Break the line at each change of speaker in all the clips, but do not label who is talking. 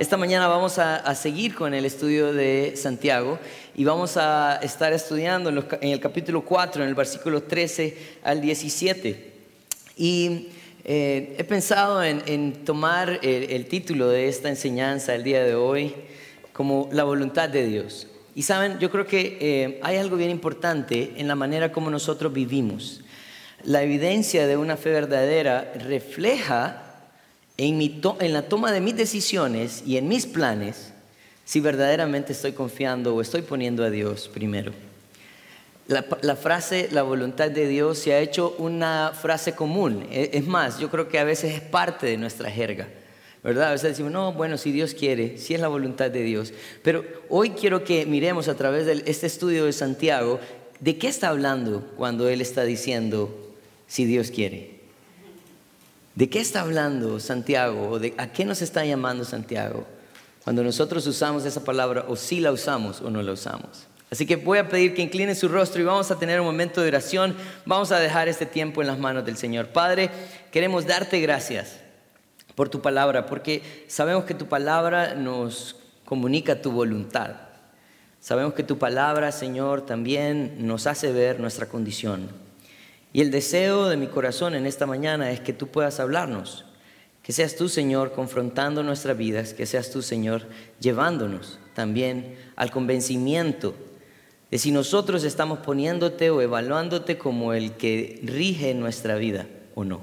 esta mañana vamos a, seguir con el estudio de Santiago y vamos a estar estudiando en, el capítulo 4, en el versículo 13 al 17. Y eh, he pensado en, tomar el, título de esta enseñanza el día de hoy como la voluntad de Dios. Y saben, yo creo que eh, hay algo bien importante en la manera como nosotros vivimos. La evidencia de una fe verdadera refleja en, la toma de mis decisiones y en mis planes si verdaderamente estoy confiando o estoy poniendo a Dios primero. La, frase la voluntad de Dios se ha hecho una frase común. E, es más, yo creo que a veces es parte de nuestra jerga. ¿verdad? A veces decimos, no, bueno, si Dios quiere, si es la voluntad de Dios. Pero hoy quiero que miremos a través de este estudio de Santiago, ¿de qué está hablando cuando Él está diciendo, si Dios quiere? ¿De qué está hablando Santiago? de, ¿A qué nos está llamando Santiago? Cuando nosotros usamos esa palabra, o si la usamos o no la usamos. Así que voy a pedir que incline su rostro y vamos a tener un momento de oración. Vamos a dejar este tiempo en las manos del Señor. Padre, queremos darte gracias por tu palabra, porque sabemos que tu palabra nos comunica tu voluntad. Sabemos que tu palabra, Señor, también nos hace ver nuestra condición. Y el deseo de mi corazón en esta mañana es que tú puedas hablarnos, que seas tú, Señor, confrontando nuestras vidas, que seas tú, Señor, llevándonos también al convencimiento de si nosotros estamos poniéndote o evaluándote como el que rige nuestra vida o no.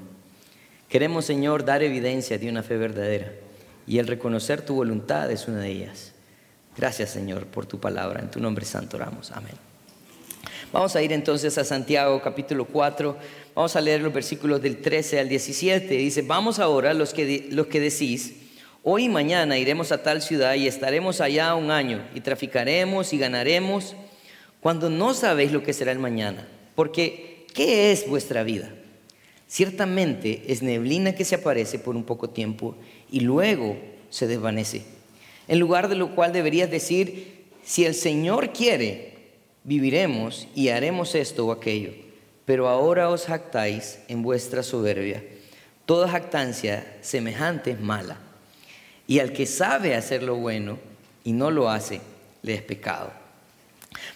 Queremos, Señor, dar evidencia de una fe verdadera y el reconocer tu voluntad es una de ellas. Gracias, Señor, por tu palabra. En tu nombre santo oramos. Amén. Vamos a ir entonces a Santiago capítulo 4, vamos a leer los versículos del 13 al 17. Dice, vamos ahora los que, los que decís, hoy y mañana iremos a tal ciudad y estaremos allá un año y traficaremos y ganaremos cuando no sabéis lo que será el mañana. Porque, ¿qué es vuestra vida? Ciertamente es neblina que se aparece por un poco tiempo y luego se desvanece. En lugar de lo cual deberías decir, si el Señor quiere, viviremos y haremos esto o aquello. Pero ahora os jactáis en vuestra soberbia. Toda jactancia semejante es mala. Y al que sabe hacer lo bueno y no lo hace, le es pecado.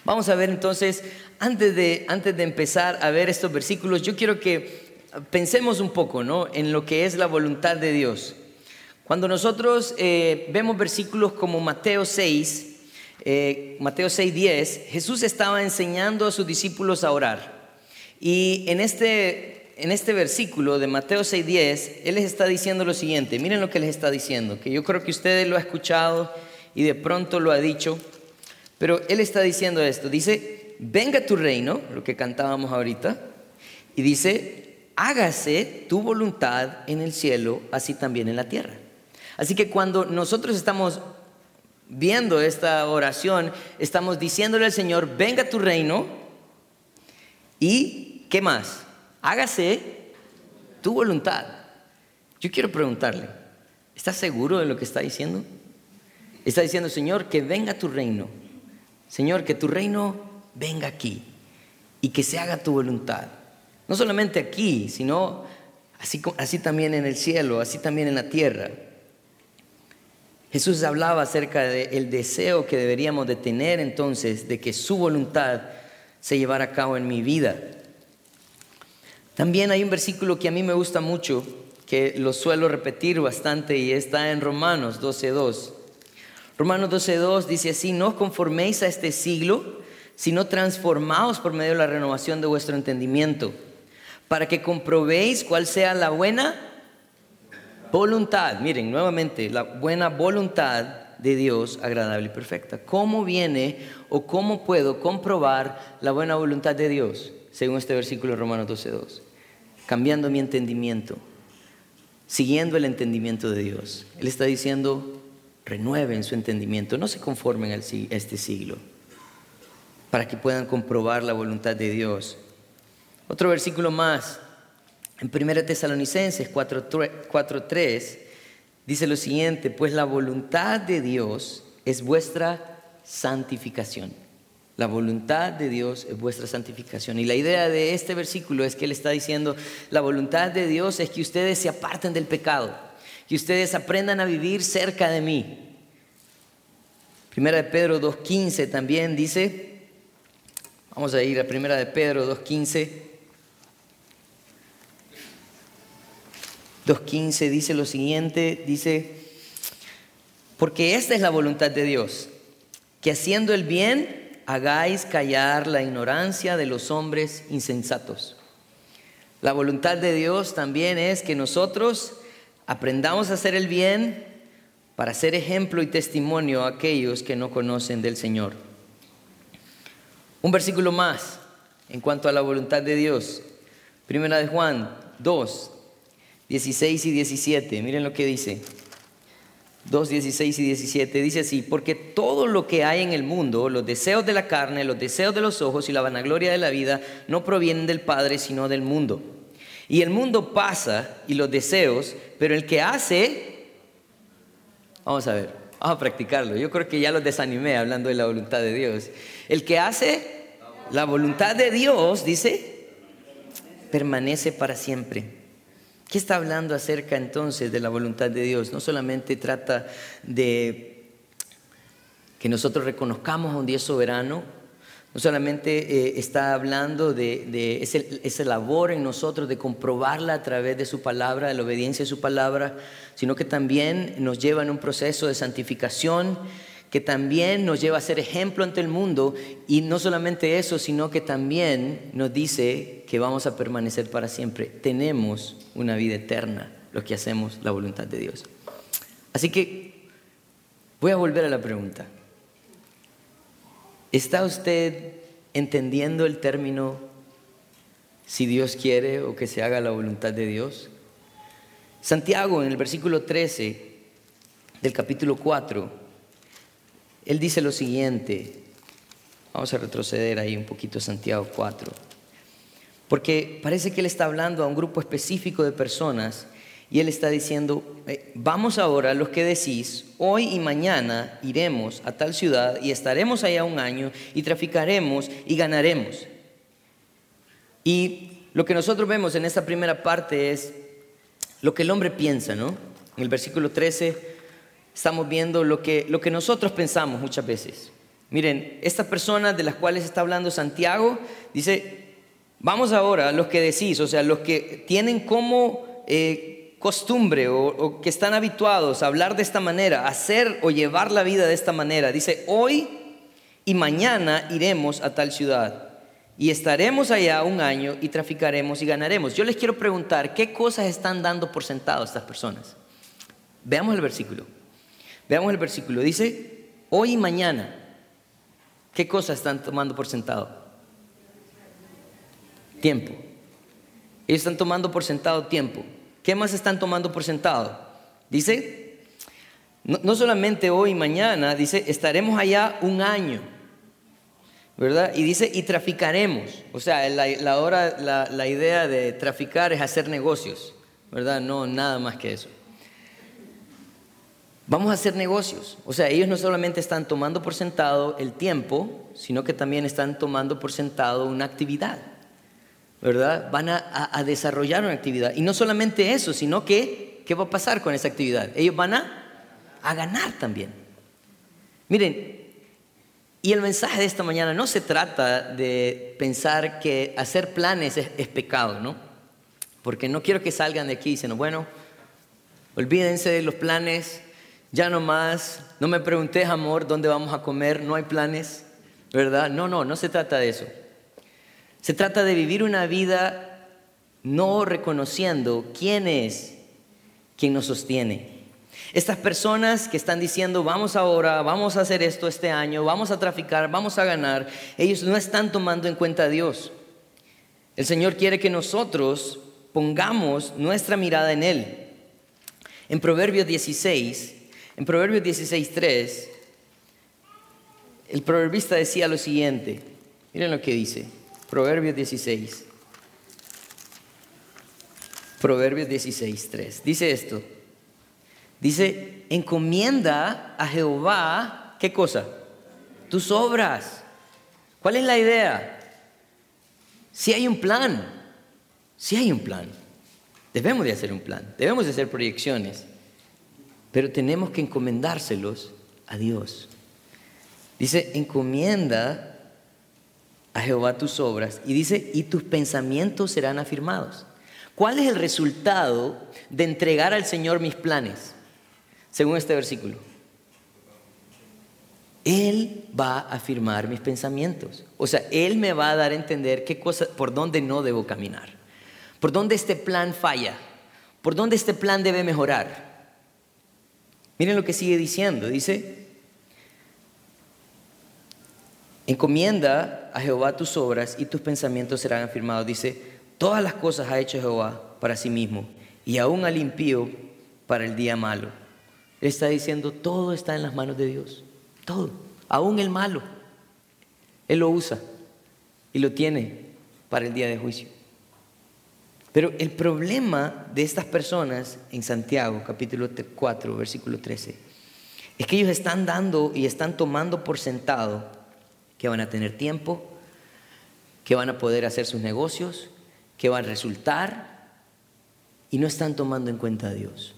Vamos a ver entonces, antes de, antes de empezar a ver estos versículos, yo quiero que pensemos un poco ¿no? en lo que es la voluntad de Dios. Cuando nosotros eh, vemos versículos como Mateo 6, eh, Mateo 6:10, Jesús estaba enseñando a sus discípulos a orar. Y en este, en este versículo de Mateo 6:10, Él les está diciendo lo siguiente, miren lo que les está diciendo, que yo creo que ustedes lo han escuchado y de pronto lo ha dicho, pero Él está diciendo esto, dice, venga tu reino, lo que cantábamos ahorita, y dice, hágase tu voluntad en el cielo, así también en la tierra. Así que cuando nosotros estamos viendo esta oración, estamos diciéndole al Señor, venga tu reino y, ¿qué más? Hágase tu voluntad. Yo quiero preguntarle, ¿está seguro de lo que está diciendo? Está diciendo, Señor, que venga tu reino. Señor, que tu reino venga aquí y que se haga tu voluntad. No solamente aquí, sino así, así también en el cielo, así también en la tierra. Jesús hablaba acerca del deseo que deberíamos de tener entonces de que su voluntad se llevara a cabo en mi vida. También hay un versículo que a mí me gusta mucho, que lo suelo repetir bastante y está en Romanos 12.2. Romanos 12.2 dice así, no os conforméis a este siglo, sino transformaos por medio de la renovación de vuestro entendimiento, para que comprobéis cuál sea la buena, voluntad, miren nuevamente, la buena voluntad de Dios agradable y perfecta. ¿Cómo viene o cómo puedo comprobar la buena voluntad de Dios? Según este versículo de Romanos 12.2. Cambiando mi entendimiento, siguiendo el entendimiento de Dios. Él está diciendo, renueven su entendimiento, no se conformen a este siglo, para que puedan comprobar la voluntad de Dios. Otro versículo más, en 1 Tesalonicenses 4.3 dice lo siguiente, pues la voluntad de Dios es vuestra santificación. La voluntad de Dios es vuestra santificación. Y la idea de este versículo es que Él está diciendo, la voluntad de Dios es que ustedes se aparten del pecado, que ustedes aprendan a vivir cerca de mí, Primera de Pedro 2.15 también dice, vamos a ir a Primera de Pedro 2.15. 2.15 dice lo siguiente, dice, porque esta es la voluntad de Dios, que haciendo el bien hagáis callar la ignorancia de los hombres insensatos. La voluntad de Dios también es que nosotros aprendamos a hacer el bien para ser ejemplo y testimonio a aquellos que no conocen del Señor. Un versículo más en cuanto a la voluntad de Dios. Primera de Juan 2, 16 y 17. Miren lo que dice. 2, 16 y 17. Dice así, porque todo lo que hay en el mundo, los deseos de la carne, los deseos de los ojos y la vanagloria de la vida, no provienen del Padre, sino del mundo. Y el mundo pasa y los deseos, pero el que hace, vamos a ver, vamos a practicarlo. Yo creo que ya los desanimé hablando de la voluntad de Dios. El que hace la voluntad de Dios, dice, permanece para siempre. ¿Qué está hablando acerca entonces de la voluntad de Dios? No solamente trata de que nosotros reconozcamos a un Dios soberano, no solamente eh, está hablando de, ese, labor en nosotros de comprobarla a través de su palabra, de la obediencia a su palabra, sino que también nos lleva en un proceso de santificación, que también nos lleva a ser ejemplo ante el mundo y no solamente eso, sino que también nos dice que vamos a permanecer para siempre. Tenemos una vida eterna los que hacemos la voluntad de Dios. Así que voy a volver a la pregunta. ¿Está usted entendiendo el término si Dios quiere o que se haga la voluntad de Dios? Santiago en el versículo 13 del capítulo 4, él dice lo siguiente, vamos a retroceder ahí un poquito Santiago 4, porque parece que él está hablando a un grupo específico de personas y él está diciendo, eh, vamos ahora los que decís, hoy y mañana iremos a tal ciudad y estaremos allá un año y traficaremos y ganaremos. Y lo que nosotros vemos en esta primera parte es lo que el hombre piensa, ¿no? En el versículo 13 estamos viendo lo que, lo que nosotros pensamos muchas veces. Miren, estas personas de las cuales está hablando Santiago, dice, vamos ahora los que decís, o sea, los que tienen como... Eh, costumbre o, que están habituados a hablar de esta manera, a hacer o llevar la vida de esta manera. Dice, hoy y mañana iremos a tal ciudad y estaremos allá un año y traficaremos y ganaremos. Yo les quiero preguntar, ¿qué cosas están dando por sentado estas personas? Veamos el versículo. Veamos el versículo. Dice, hoy y mañana, ¿qué cosas están tomando por sentado? Tiempo. Ellos están tomando por sentado tiempo. ¿Qué más están tomando por sentado? Dice, no, solamente hoy y mañana, dice, estaremos allá un año, ¿verdad? Y dice, y traficaremos. O sea, la, la, la idea de traficar es hacer negocios, ¿verdad? No, nada más que eso. Vamos a hacer negocios. O sea, ellos no solamente están tomando por sentado el tiempo, sino que también están tomando por sentado una actividad. ¿verdad? Van a, desarrollar una actividad. Y no solamente eso, sino que, ¿qué va a pasar con esa actividad? Ellos van a, a ganar también. Miren, y el mensaje de esta mañana no se trata de pensar que hacer planes es, pecado, ¿no? Porque no quiero que salgan de aquí diciendo, bueno, olvídense de los planes, ya no más, no me preguntes, amor, dónde vamos a comer, no hay planes, ¿verdad? No, no, no se trata de eso. Se trata de vivir una vida no reconociendo quién es quien nos sostiene. Estas personas que están diciendo, vamos ahora, vamos a hacer esto este año, vamos a traficar, vamos a ganar, ellos no están tomando en cuenta a Dios. El Señor quiere que nosotros pongamos nuestra mirada en Él. En Proverbios 16, en Proverbios 16, 3, el proverbista decía lo siguiente, miren lo que dice. Proverbios 16. Proverbios 16, 3. Dice esto. Dice, encomienda a Jehová, ¿qué cosa? Tus obras. ¿Cuál es la idea? Si hay un plan, si hay un plan. Debemos de hacer un plan, debemos de hacer proyecciones, pero tenemos que encomendárselos a Dios. Dice, encomienda a Jehová tus obras. Y dice, y tus pensamientos serán afirmados. ¿Cuál es el resultado de entregar al Señor mis planes? Según este versículo. Él va a afirmar mis pensamientos. O sea, Él me va a dar a entender qué cosa, por dónde no debo caminar. Por dónde este plan falla. Por dónde este plan debe mejorar. Miren lo que sigue diciendo. Dice, encomienda a Jehová tus obras y tus pensamientos serán afirmados. Dice, todas las cosas ha hecho Jehová para sí mismo y aún al impío para el día malo. Él está diciendo, todo está en las manos de Dios. Todo, aún el malo. Él lo usa y lo tiene para el día de juicio. Pero el problema de estas personas en Santiago, capítulo 4, versículo 13, es que ellos están dando y están tomando por sentado que van a tener tiempo, que van a poder hacer sus negocios, que van a resultar, y no están tomando en cuenta a Dios.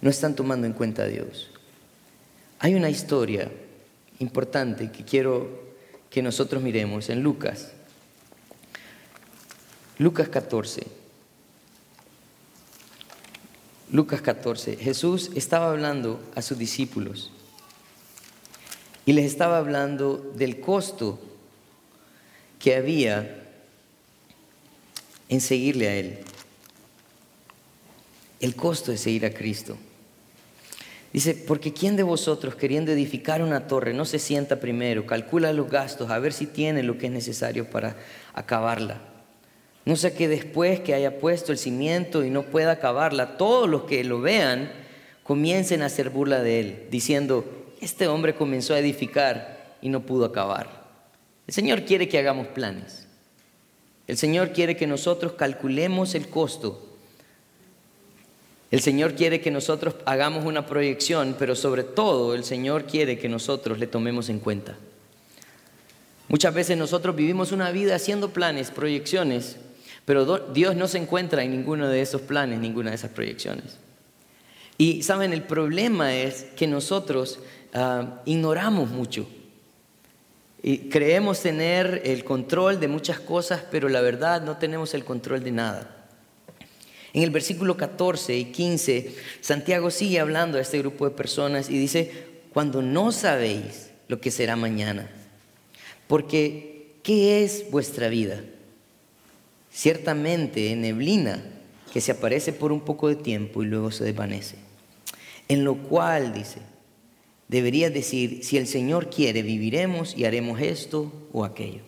No están tomando en cuenta a Dios. Hay una historia importante que quiero que nosotros miremos en Lucas. Lucas 14. Lucas 14. Jesús estaba hablando a sus discípulos y les estaba hablando del costo que había en seguirle a Él. El costo de seguir a Cristo. Dice, porque ¿quién de vosotros queriendo edificar una torre no se sienta primero, calcula los gastos, a ver si tiene lo que es necesario para acabarla? No sea que después que haya puesto el cimiento y no pueda acabarla, todos los que lo vean comiencen a hacer burla de él, diciendo, este hombre comenzó a edificar y no pudo acabar. El Señor quiere que hagamos planes. El Señor quiere que nosotros calculemos el costo el Señor quiere que nosotros hagamos una proyección, pero sobre todo el Señor quiere que nosotros le tomemos en cuenta. Muchas veces nosotros vivimos una vida haciendo planes, proyecciones, pero Dios no se encuentra en ninguno de esos planes, ninguna de esas proyecciones. Y saben, el problema es que nosotros ah, ignoramos mucho. Y creemos tener el control de muchas cosas, pero la verdad no tenemos el control de nada. En el versículo 14 y 15, Santiago sigue hablando a este grupo de personas y dice, cuando no sabéis lo que será mañana, porque ¿qué es vuestra vida? Ciertamente neblina que se aparece por un poco de tiempo y luego se desvanece. En lo cual, dice, debería decir, si el Señor quiere, viviremos y haremos esto o aquello.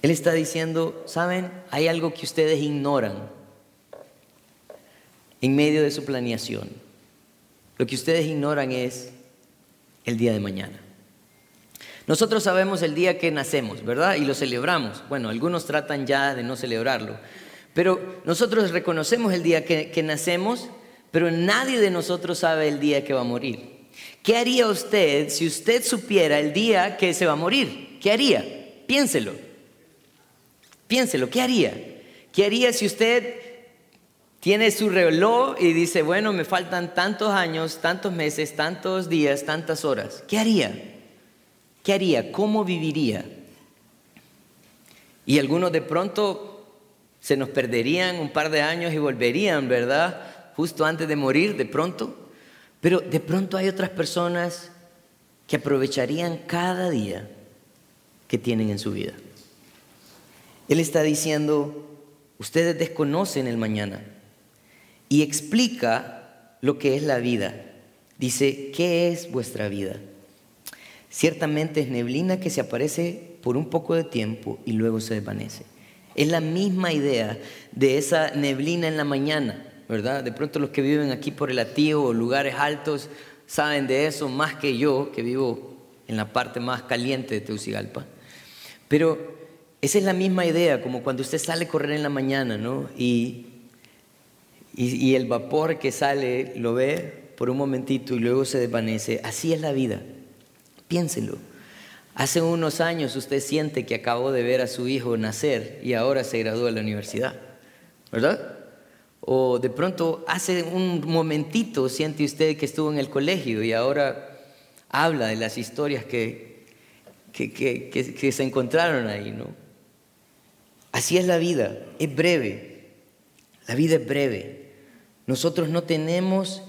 Él está diciendo, ¿saben? Hay algo que ustedes ignoran en medio de su planeación. Lo que ustedes ignoran es el día de mañana. Nosotros sabemos el día que nacemos, ¿verdad? Y lo celebramos. Bueno, algunos tratan ya de no celebrarlo. Pero nosotros reconocemos el día que, nacemos, pero nadie de nosotros sabe el día que va a morir. ¿Qué haría usted si usted supiera el día que se va a morir? ¿Qué haría? Piénselo. Piénselo, ¿qué haría? ¿Qué haría si usted tiene su reloj y dice, bueno, me faltan tantos años, tantos meses, tantos días, tantas horas. ¿Qué haría? ¿Qué haría? ¿Cómo viviría? Y algunos de pronto se nos perderían un par de años y volverían, ¿verdad? Justo antes de morir, de pronto. Pero de pronto hay otras personas que aprovecharían cada día que tienen en su vida. Él está diciendo, ustedes desconocen el mañana y explica lo que es la vida. Dice, ¿qué es vuestra vida? Ciertamente es neblina que se aparece por un poco de tiempo y luego se desvanece. Es la misma idea de esa neblina en la mañana, ¿verdad? De pronto los que viven aquí por el Atío o lugares altos saben de eso más que yo, que vivo en la parte más caliente de Teucigalpa. Pero esa es la misma idea, como cuando usted sale a correr en la mañana, ¿no? Y y, el vapor que sale lo ve por un momentito y luego se desvanece. Así es la vida. Piénselo. Hace unos años usted siente que acabó de ver a su hijo nacer y ahora se graduó de la universidad, ¿verdad? O de pronto hace un momentito siente usted que estuvo en el colegio y ahora habla de las historias que, que, que se encontraron ahí, ¿no? Así es la vida, es breve. La vida es breve. Nosotros no tenemos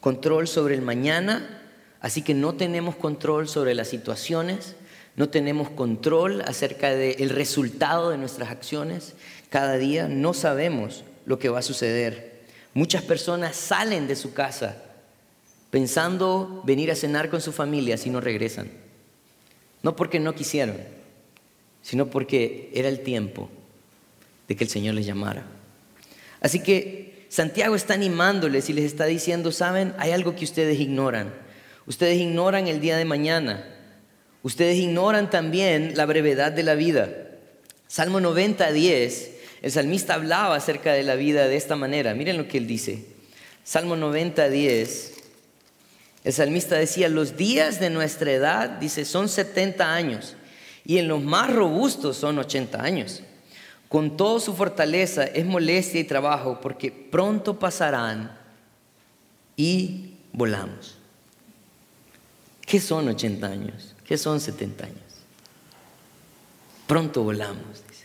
control sobre el mañana, así que no tenemos control sobre las situaciones, no tenemos control acerca del resultado de nuestras acciones. Cada día no sabemos lo que va a suceder. Muchas personas salen de su casa pensando venir a cenar con su familia si no regresan. No porque no quisieron, sino porque era el tiempo de que el Señor les llamara. Así que Santiago está animándoles y les está diciendo, saben, hay algo que ustedes ignoran. Ustedes ignoran el día de mañana. Ustedes ignoran también la brevedad de la vida. Salmo 90, 10, el salmista hablaba acerca de la vida de esta manera. Miren lo que él dice. Salmo 90, 10. El salmista decía, los días de nuestra edad, dice, son 70 años y en los más robustos son 80 años. Con toda su fortaleza es molestia y trabajo porque pronto pasarán y volamos. ¿Qué son 80 años? ¿Qué son 70 años? Pronto volamos, dice.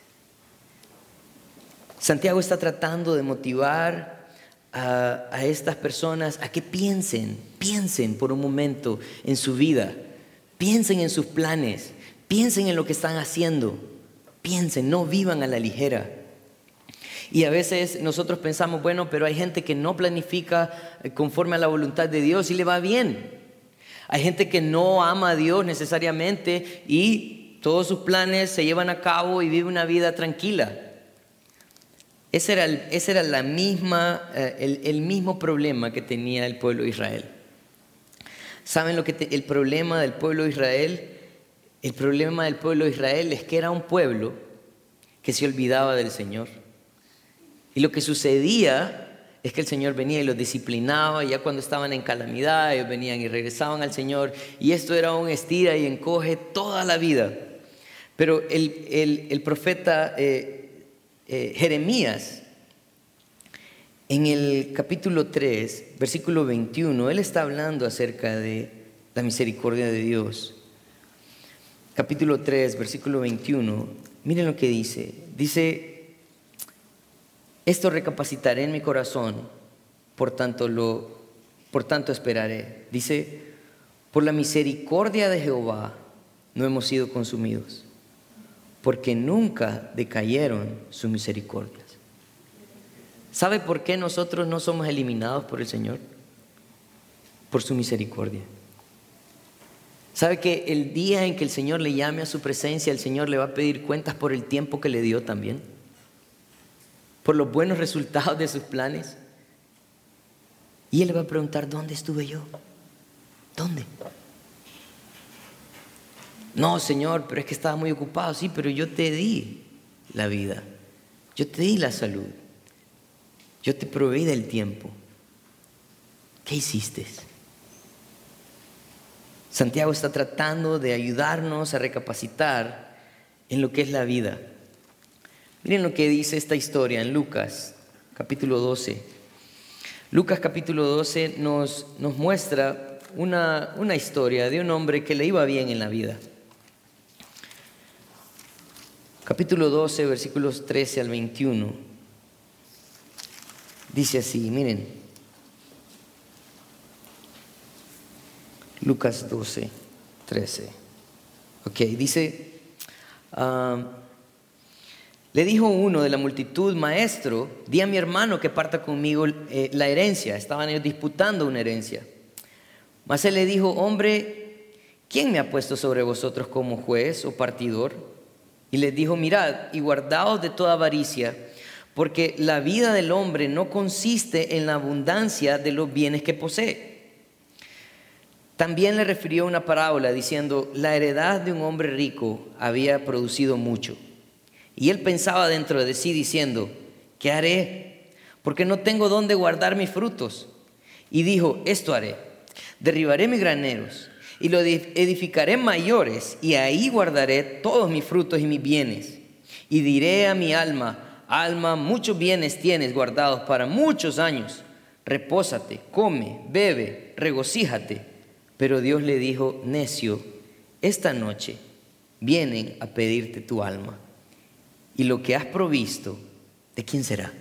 Santiago está tratando de motivar a, a, estas personas a que piensen, piensen por un momento en su vida, piensen en sus planes, piensen en lo que están haciendo, piensen, no vivan a la ligera. Y a veces nosotros pensamos, bueno, pero hay gente que no planifica conforme a la voluntad de Dios y le va bien. Hay gente que no ama a Dios necesariamente y todos sus planes se llevan a cabo y vive una vida tranquila. Ese era el, era la misma, eh, el, mismo problema que tenía el pueblo de Israel. ¿Saben lo que el problema del pueblo de Israel? El problema del pueblo de Israel es que era un pueblo que se olvidaba del Señor. Y lo que sucedía es que el Señor venía y los disciplinaba, y ya cuando estaban en calamidad, ellos venían y regresaban al Señor, y esto era un estira y encoge toda la vida. Pero el, profeta eh, eh, Jeremías, en el capítulo 3, versículo 21, él está hablando acerca de la misericordia de Dios. Capítulo 3, versículo 21, miren lo que dice. Dice, esto recapacitaré en mi corazón, por tanto lo por tanto esperaré. Dice, por la misericordia de Jehová no hemos sido consumidos, porque nunca decayeron sus misericordias. ¿Sabe por qué nosotros no somos eliminados por el Señor? Por su misericordia. ¿Sabe que el día en que el Señor le llame a su presencia, el Señor le va a pedir cuentas por el tiempo que le dio también? Por los buenos resultados de sus planes. Y él va a preguntar, ¿dónde estuve yo? ¿Dónde? No, Señor, pero es que estaba muy ocupado. Sí, pero yo te di la vida. Yo te di la salud. Yo te proveí del tiempo. ¿Qué hiciste? Santiago está tratando de ayudarnos a recapacitar en lo que es la vida. Miren lo que dice esta historia en Lucas, capítulo 12. Lucas capítulo 12 nos, nos muestra una, una historia de un hombre que le iba bien en la vida. Capítulo 12, versículos 13 al 21. Dice así, miren. Lucas 12, 13. Ok, dice... Ah, le dijo uno de la multitud, maestro, di a mi hermano que parta conmigo eh, la herencia. Estaban ellos disputando una herencia. Mas él le dijo, hombre, ¿quién me ha puesto sobre vosotros como juez o partidor? Y les dijo, mirad y guardaos de toda avaricia, porque la vida del hombre no consiste en la abundancia de los bienes que posee. También le refirió una parábola diciendo, la heredad de un hombre rico había producido mucho. Y él pensaba dentro de sí diciendo, ¿qué haré? Porque no tengo dónde guardar mis frutos. Y dijo, esto haré, derribaré mis graneros y lo edificaré mayores y ahí guardaré todos mis frutos y mis bienes. Y diré a mi alma, alma, muchos bienes tienes guardados para muchos años. Repósate, come, bebe, regocíjate, Pero Dios le dijo, necio, esta noche vienen a pedirte tu alma. Y lo que has provisto, ¿de quién será?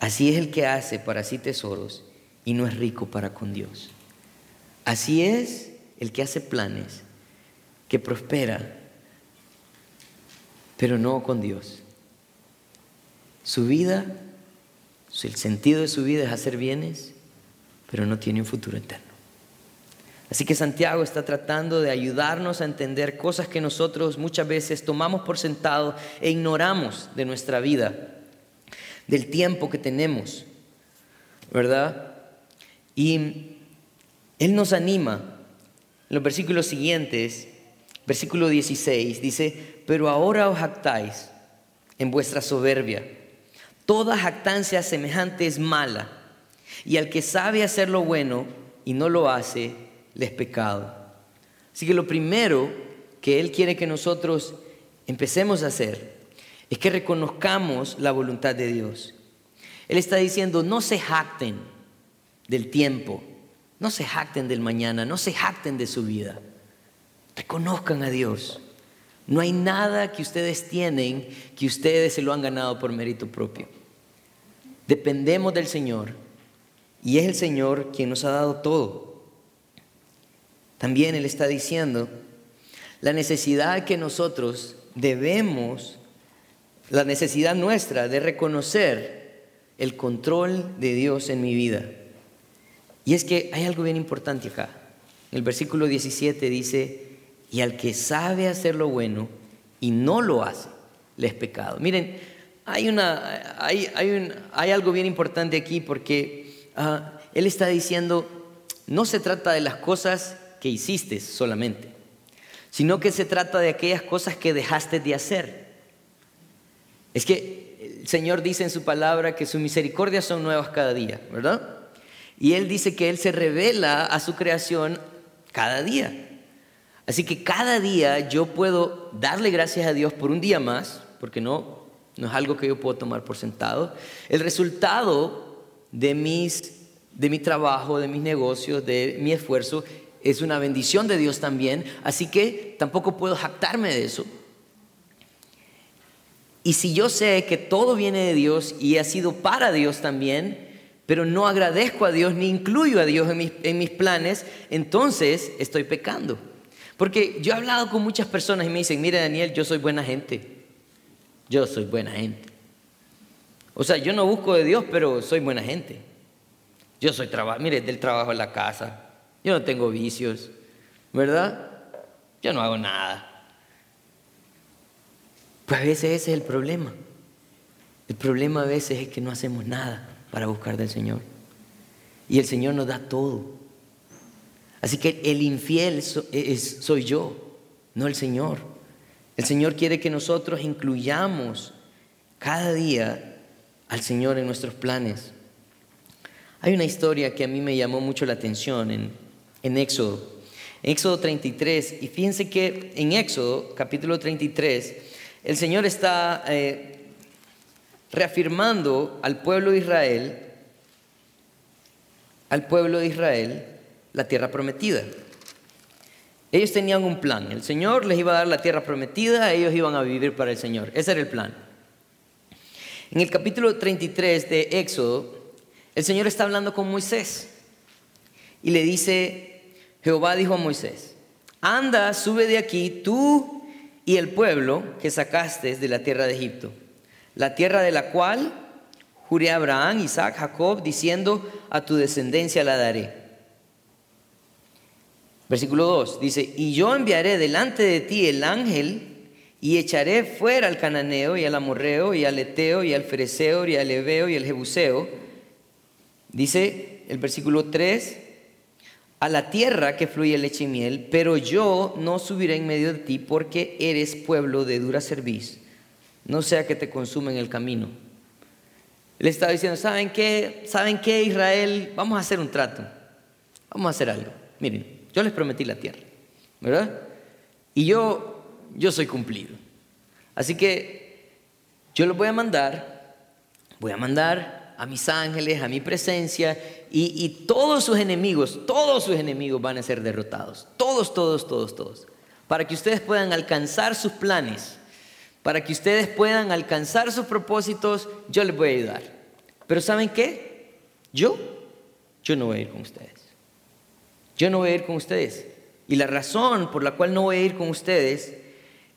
Así es el que hace para sí tesoros y no es rico para con Dios. Así es el que hace planes, que prospera, pero no con Dios. Su vida, el sentido de su vida es hacer bienes, pero no tiene un futuro eterno. Así que Santiago está tratando de ayudarnos a entender cosas que nosotros muchas veces tomamos por sentado e ignoramos de nuestra vida, del tiempo que tenemos, ¿verdad? Y Él nos anima. En los versículos siguientes, versículo 16, dice, pero ahora os jactáis en vuestra soberbia. Toda jactancia semejante es mala, y al que sabe hacer lo bueno y no lo hace, les pecado. Así que lo primero que Él quiere que nosotros empecemos a hacer es que reconozcamos la voluntad de Dios. Él está diciendo, no se jacten del tiempo, no se jacten del mañana, no se jacten de su vida. Reconozcan a Dios. No hay nada que ustedes tienen que ustedes se lo han ganado por mérito propio. Dependemos del Señor y es el Señor quien nos ha dado todo. También Él está diciendo la necesidad que nosotros debemos, la necesidad nuestra de reconocer el control de Dios en mi vida. Y es que hay algo bien importante acá. El versículo 17 dice, y al que sabe hacer lo bueno y no lo hace, le es pecado. Miren, hay, una, hay, hay, algo bien importante aquí porque ah, Él está diciendo, no se trata de las cosas que hiciste solamente, sino que se trata de aquellas cosas que dejaste de hacer. Es que el Señor dice en su palabra que sus misericordias son nuevas cada día, ¿verdad? Y Él dice que Él se revela a su creación cada día. Así que cada día yo puedo darle gracias a Dios por un día más, porque no, no es algo que yo puedo tomar por sentado. El resultado de, mis, de mi trabajo, de mis negocios, de mi esfuerzo, es una bendición de Dios también, así que tampoco puedo jactarme de eso. Y si yo sé que todo viene de Dios y ha sido para Dios también, pero no agradezco a Dios ni incluyo a Dios en mis, en mis planes, entonces estoy pecando. Porque yo he hablado con muchas personas y me dicen, mire Daniel, yo soy buena gente. Yo soy buena gente. O sea, yo no busco de Dios, pero soy buena gente. Yo soy trabajo, mire, del trabajo en la casa, yo no tengo vicios, ¿verdad? Yo no hago nada. Pues a veces ese es el problema. El problema a veces es que no hacemos nada para buscar del Señor. Y el Señor nos da todo. Así que el infiel soy yo, no el Señor. El Señor quiere que nosotros incluyamos cada día al Señor en nuestros planes. Hay una historia que a mí me llamó mucho la atención en en Éxodo. En Éxodo 33, y fíjense que en Éxodo, capítulo 33, el Señor está eh, reafirmando al pueblo de Israel, al pueblo de Israel, la tierra prometida. Ellos tenían un plan. El Señor les iba a dar la tierra prometida, ellos iban a vivir para el Señor. Ese era el plan. En el capítulo 33 de Éxodo, el Señor está hablando con Moisés y le dice, Jehová dijo a Moisés, anda, sube de aquí tú y el pueblo que sacaste de la tierra de Egipto, la tierra de la cual juré a Abraham, Isaac, Jacob, diciendo, a tu descendencia la daré. Versículo 2 dice, y yo enviaré delante de ti el ángel y echaré fuera al cananeo y al amorreo y al eteo y al fereceo y al ebeo y al jebuseo. Dice el versículo 3, a la tierra que fluye leche y miel, pero yo no subiré en medio de ti porque eres pueblo de dura cerviz, no sea que te consumen el camino. Le estaba diciendo, ¿saben qué? ¿Saben qué, Israel? Vamos a hacer un trato, vamos a hacer algo. Miren, yo les prometí la tierra, ¿verdad? Y yo, yo soy cumplido. Así que yo los voy a mandar, voy a mandar a mis ángeles, a mi presencia, y, y todos sus enemigos, todos sus enemigos van a ser derrotados. Todos, todos, todos, todos. Para que ustedes puedan alcanzar sus planes, para que ustedes puedan alcanzar sus propósitos, yo les voy a ayudar. Pero ¿saben qué? Yo, yo no voy a ir con ustedes. Yo no voy a ir con ustedes. Y la razón por la cual no voy a ir con ustedes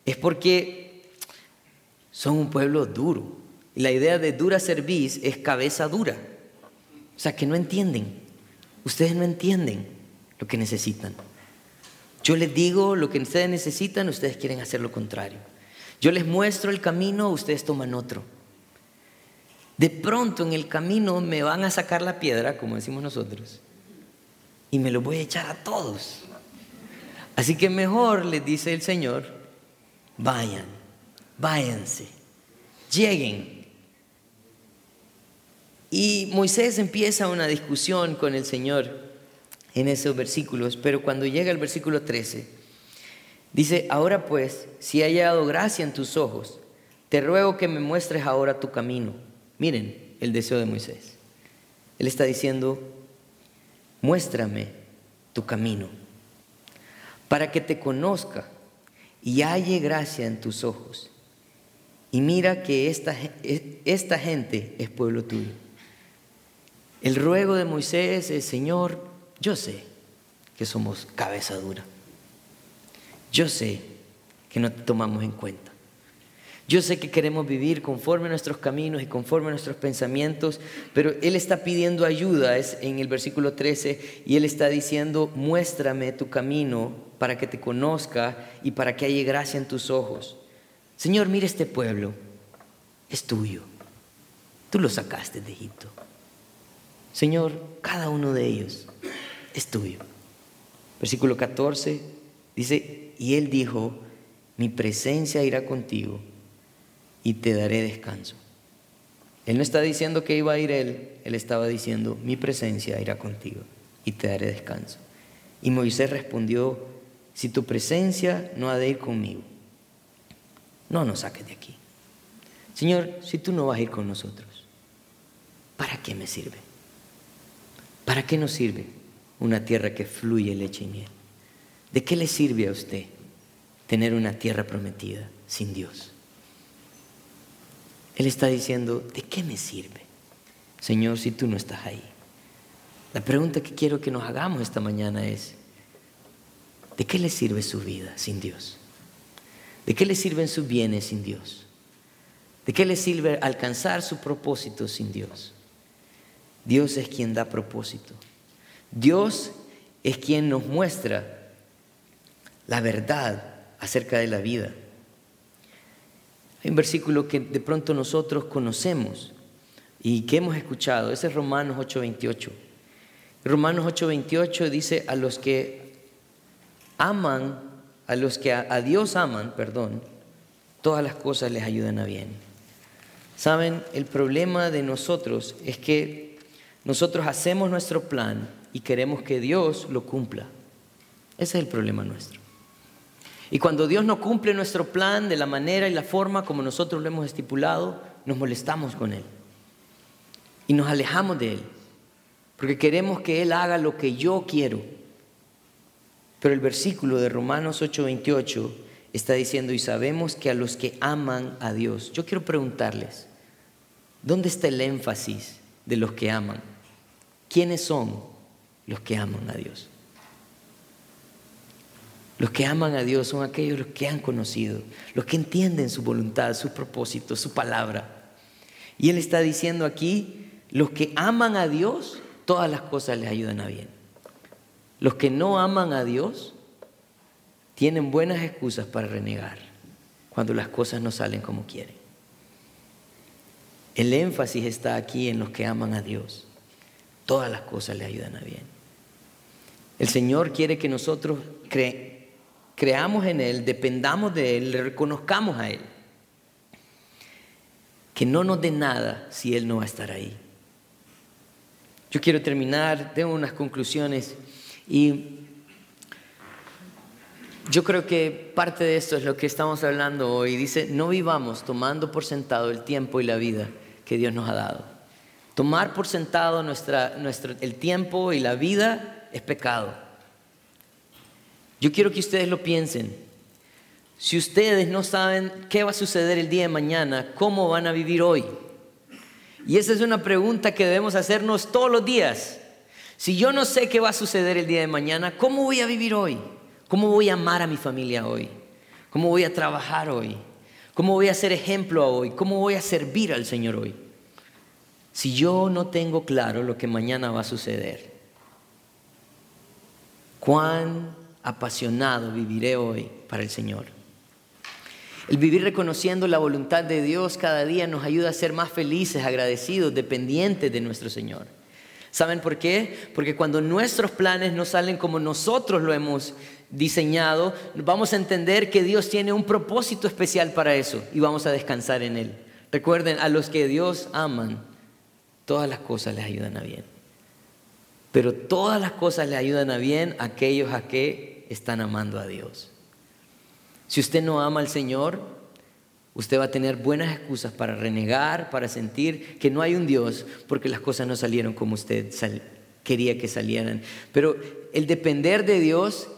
es porque son un pueblo duro. La idea de dura cerviz es cabeza dura. O sea, que no entienden. Ustedes no entienden lo que necesitan. Yo les digo lo que ustedes necesitan, ustedes quieren hacer lo contrario. Yo les muestro el camino, ustedes toman otro. De pronto en el camino me van a sacar la piedra, como decimos nosotros, y me lo voy a echar a todos. Así que mejor, les dice el Señor, vayan, váyanse, lleguen. Y Moisés empieza una discusión con el Señor en esos versículos, pero cuando llega el versículo 13, dice, ahora pues, si he hallado gracia en tus ojos, te ruego que me muestres ahora tu camino. Miren el deseo de Moisés. Él está diciendo, muéstrame tu camino, para que te conozca y halle gracia en tus ojos. Y mira que esta, esta gente es pueblo tuyo. El ruego de Moisés es, Señor, yo sé que somos cabeza dura. Yo sé que no te tomamos en cuenta. Yo sé que queremos vivir conforme a nuestros caminos y conforme a nuestros pensamientos, pero Él está pidiendo ayuda es en el versículo 13 y Él está diciendo, muéstrame tu camino para que te conozca y para que haya gracia en tus ojos. Señor, mira este pueblo, es tuyo. Tú lo sacaste de Egipto. Señor, cada uno de ellos es tuyo. Versículo 14 dice, y él dijo, mi presencia irá contigo y te daré descanso. Él no está diciendo que iba a ir él, él estaba diciendo, mi presencia irá contigo y te daré descanso. Y Moisés respondió, si tu presencia no ha de ir conmigo, no nos saques de aquí. Señor, si tú no vas a ir con nosotros, ¿para qué me sirve? ¿Para qué nos sirve? una tierra que fluye leche y miel. ¿De qué le sirve a usted tener una tierra prometida sin Dios? Él está diciendo, ¿de qué me sirve, Señor, si tú no estás ahí? La pregunta que quiero que nos hagamos esta mañana es, ¿de qué le sirve su vida sin Dios? ¿De qué le sirven sus bienes sin Dios? ¿De qué le sirve alcanzar su propósito sin Dios? Dios es quien da propósito. Dios es quien nos muestra la verdad acerca de la vida. Hay un versículo que de pronto nosotros conocemos y que hemos escuchado, ese es Romanos 8:28. Romanos 8:28 dice a los que aman, a los que a, Dios aman, perdón, todas las cosas les ayudan a bien. Saben, el problema de nosotros es que nosotros hacemos nuestro plan y queremos que Dios lo cumpla. Ese es el problema nuestro. Y cuando Dios no cumple nuestro plan de la manera y la forma como nosotros lo hemos estipulado, nos molestamos con Él. Y nos alejamos de Él. Porque queremos que Él haga lo que yo quiero. Pero el versículo de Romanos 8:28 está diciendo, y sabemos que a los que aman a Dios, yo quiero preguntarles, ¿dónde está el énfasis de los que aman? ¿Quiénes son los que aman a Dios. Los que aman a Dios son aquellos los que han conocido, los que entienden su voluntad, su propósito, su palabra. Y Él está diciendo aquí, los que aman a Dios, todas las cosas les ayudan a bien. Los que no aman a Dios tienen buenas excusas para renegar cuando las cosas no salen como quieren. El énfasis está aquí en los que aman a Dios. Todas las cosas le ayudan a bien. El Señor quiere que nosotros creamos en Él, dependamos de Él, le reconozcamos a Él. Que no nos dé nada si Él no va a estar ahí. Yo quiero terminar, tengo unas conclusiones y yo creo que parte de esto es lo que estamos hablando hoy. Dice, no vivamos tomando por sentado el tiempo y la vida que Dios nos ha dado. Tomar por sentado nuestra, nuestro, el tiempo y la vida es pecado. Yo quiero que ustedes lo piensen. Si ustedes no saben qué va a suceder el día de mañana, ¿cómo van a vivir hoy? Y esa es una pregunta que debemos hacernos todos los días. Si yo no sé qué va a suceder el día de mañana, ¿cómo voy a vivir hoy? ¿Cómo voy a amar a mi familia hoy? ¿Cómo voy a trabajar hoy? ¿Cómo voy a ser ejemplo hoy? ¿Cómo voy a servir al Señor hoy? Si yo no tengo claro lo que mañana va a suceder, ¿cuán apasionado viviré hoy para el Señor? El vivir reconociendo la voluntad de Dios cada día nos ayuda a ser más felices, agradecidos, dependientes de nuestro Señor. ¿Saben por qué? Porque cuando nuestros planes no salen como nosotros lo hemos diseñado, vamos a entender que Dios tiene un propósito especial para eso y vamos a descansar en Él. Recuerden, a los que Dios aman, todas las cosas les ayudan a bien. Pero todas las cosas le ayudan a bien a aquellos a que están amando a Dios. Si usted no ama al Señor, usted va a tener buenas excusas para renegar, para sentir que no hay un Dios, porque las cosas no salieron como usted quería que salieran. Pero el depender de Dios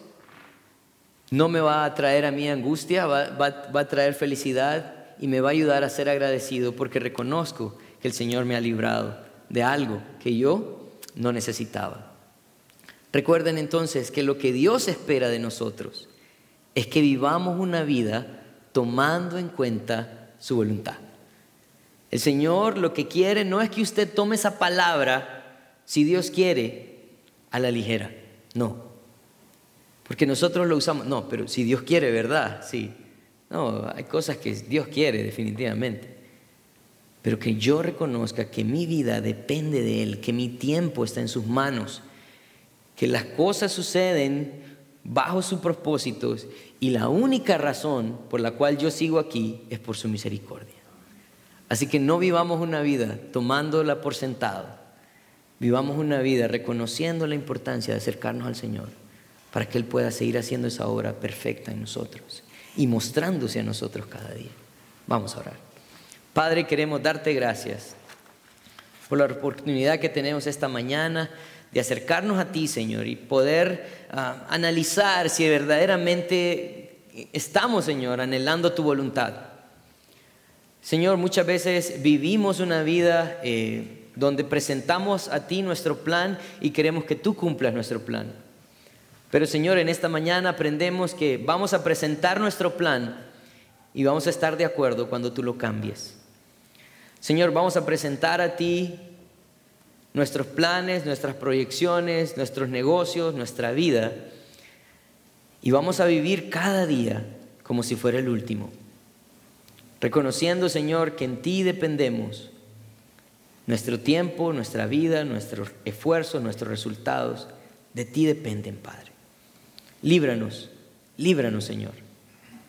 no me va a traer a mí angustia, va, va a traer felicidad y me va a ayudar a ser agradecido porque reconozco que el Señor me ha librado de algo que yo no necesitaba. Recuerden entonces que lo que Dios espera de nosotros es que vivamos una vida tomando en cuenta su voluntad. El Señor lo que quiere no es que usted tome esa palabra, si Dios quiere, a la ligera. No. Porque nosotros lo usamos, no, pero si Dios quiere, ¿verdad? Sí. No, hay cosas que Dios quiere definitivamente. Pero que yo reconozca que mi vida depende de Él, que mi tiempo está en sus manos, que las cosas suceden bajo sus propósitos y la única razón por la cual yo sigo aquí es por su misericordia. Así que no vivamos una vida tomándola por sentado, vivamos una vida reconociendo la importancia de acercarnos al Señor para que Él pueda seguir haciendo esa obra perfecta en nosotros y mostrándose a nosotros cada día. Vamos a orar. Padre, queremos darte gracias por la oportunidad que tenemos esta mañana de acercarnos a ti, Señor, y poder ah, analizar si verdaderamente estamos, Señor, anhelando tu voluntad. Señor, muchas veces vivimos una vida eh, donde presentamos a ti nuestro plan y queremos que tú cumplas nuestro plan. Pero Señor, en esta mañana aprendemos que vamos a presentar nuestro plan y vamos a estar de acuerdo cuando tú lo cambies. Señor, vamos a presentar a ti nuestros planes, nuestras proyecciones, nuestros negocios, nuestra vida. Y vamos a vivir cada día como si fuera el último. Reconociendo, Señor, que en ti dependemos. Nuestro tiempo, nuestra vida, nuestros esfuerzos, nuestros resultados, de ti dependen, Padre. Líbranos, líbranos, Señor,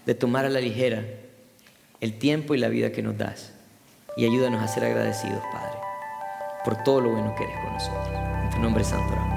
de tomar a la ligera el tiempo y la vida que nos das. Y ayúdanos a ser agradecidos, Padre por todo lo bueno que eres con nosotros. En tu nombre santo.